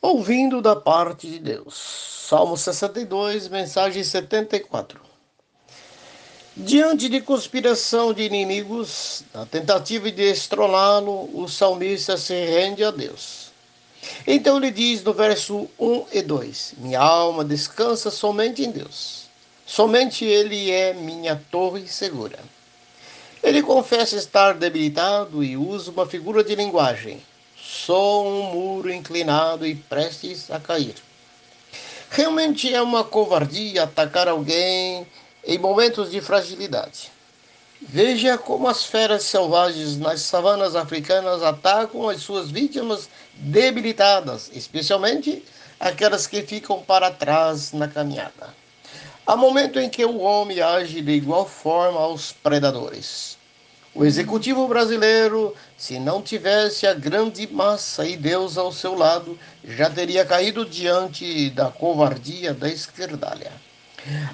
ouvindo da parte de Deus. Salmo 62, mensagem 74. Diante de conspiração de inimigos, na tentativa de estroná-lo, o salmista se rende a Deus. Então ele diz no verso 1 e 2: Minha alma descansa somente em Deus. Somente Ele é minha torre segura. Ele confessa estar debilitado e usa uma figura de linguagem. Sou um muro inclinado e prestes a cair. Realmente é uma covardia atacar alguém em momentos de fragilidade. Veja como as feras selvagens nas savanas africanas atacam as suas vítimas debilitadas, especialmente aquelas que ficam para trás na caminhada. Há momento em que o homem age de igual forma aos predadores. O executivo brasileiro, se não tivesse a grande massa e Deus ao seu lado, já teria caído diante da covardia da esquerdalha.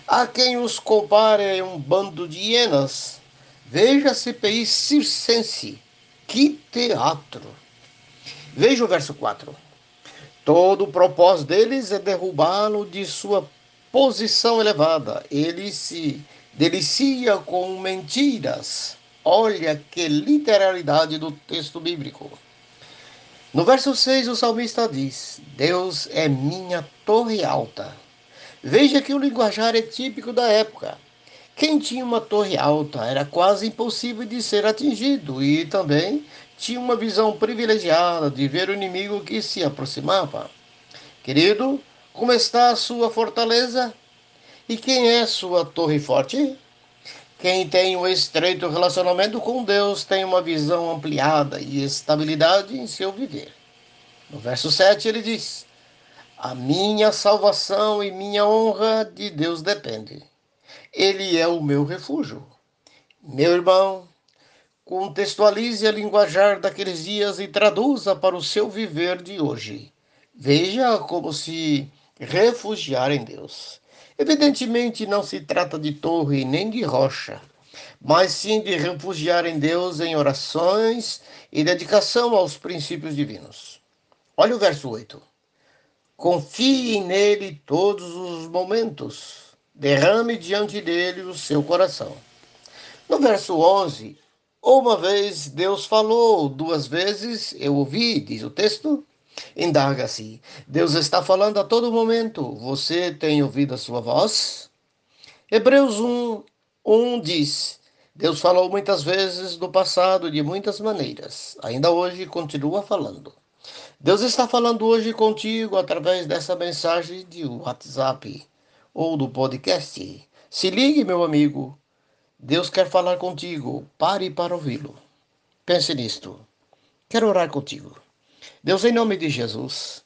Há quem os compare a um bando de hienas. Veja a CPI circense. Que teatro! Veja o verso 4. Todo o propósito deles é derrubá-lo de sua posição elevada. Ele se delicia com mentiras. Olha que literalidade do texto bíblico. No verso 6, o salmista diz: Deus é minha torre alta. Veja que o linguajar é típico da época. Quem tinha uma torre alta era quase impossível de ser atingido e também tinha uma visão privilegiada de ver o inimigo que se aproximava. Querido, como está a sua fortaleza? E quem é sua torre forte? Quem tem um estreito relacionamento com Deus tem uma visão ampliada e estabilidade em seu viver. No verso 7 ele diz: A minha salvação e minha honra de Deus depende. Ele é o meu refúgio. Meu irmão, contextualize a linguajar daqueles dias e traduza para o seu viver de hoje. Veja como se refugiar em Deus. Evidentemente, não se trata de torre nem de rocha, mas sim de refugiar em Deus em orações e dedicação aos princípios divinos. Olha o verso 8. Confie nele todos os momentos, derrame diante dele o seu coração. No verso 11, uma vez Deus falou, duas vezes eu ouvi, diz o texto. Indaga-se. Deus está falando a todo momento. Você tem ouvido a sua voz? Hebreus 1, 1 diz: Deus falou muitas vezes no passado de muitas maneiras. Ainda hoje continua falando. Deus está falando hoje contigo através dessa mensagem de WhatsApp ou do podcast. Se ligue, meu amigo. Deus quer falar contigo. Pare para ouvi-lo. Pense nisto. Quero orar contigo. Deus, em nome de Jesus,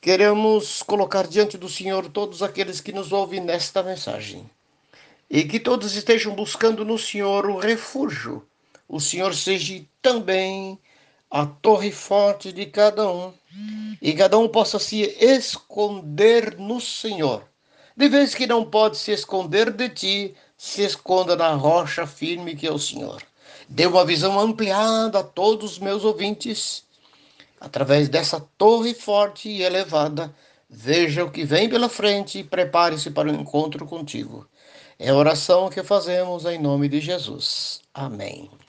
queremos colocar diante do Senhor todos aqueles que nos ouvem nesta mensagem e que todos estejam buscando no Senhor o refúgio. O Senhor seja também a torre forte de cada um e cada um possa se esconder no Senhor. De vez que não pode se esconder de ti, se esconda na rocha firme que é o Senhor. Dê uma visão ampliada a todos os meus ouvintes através dessa torre forte e elevada, veja o que vem pela frente e prepare-se para o encontro contigo. É a oração que fazemos em nome de Jesus. Amém.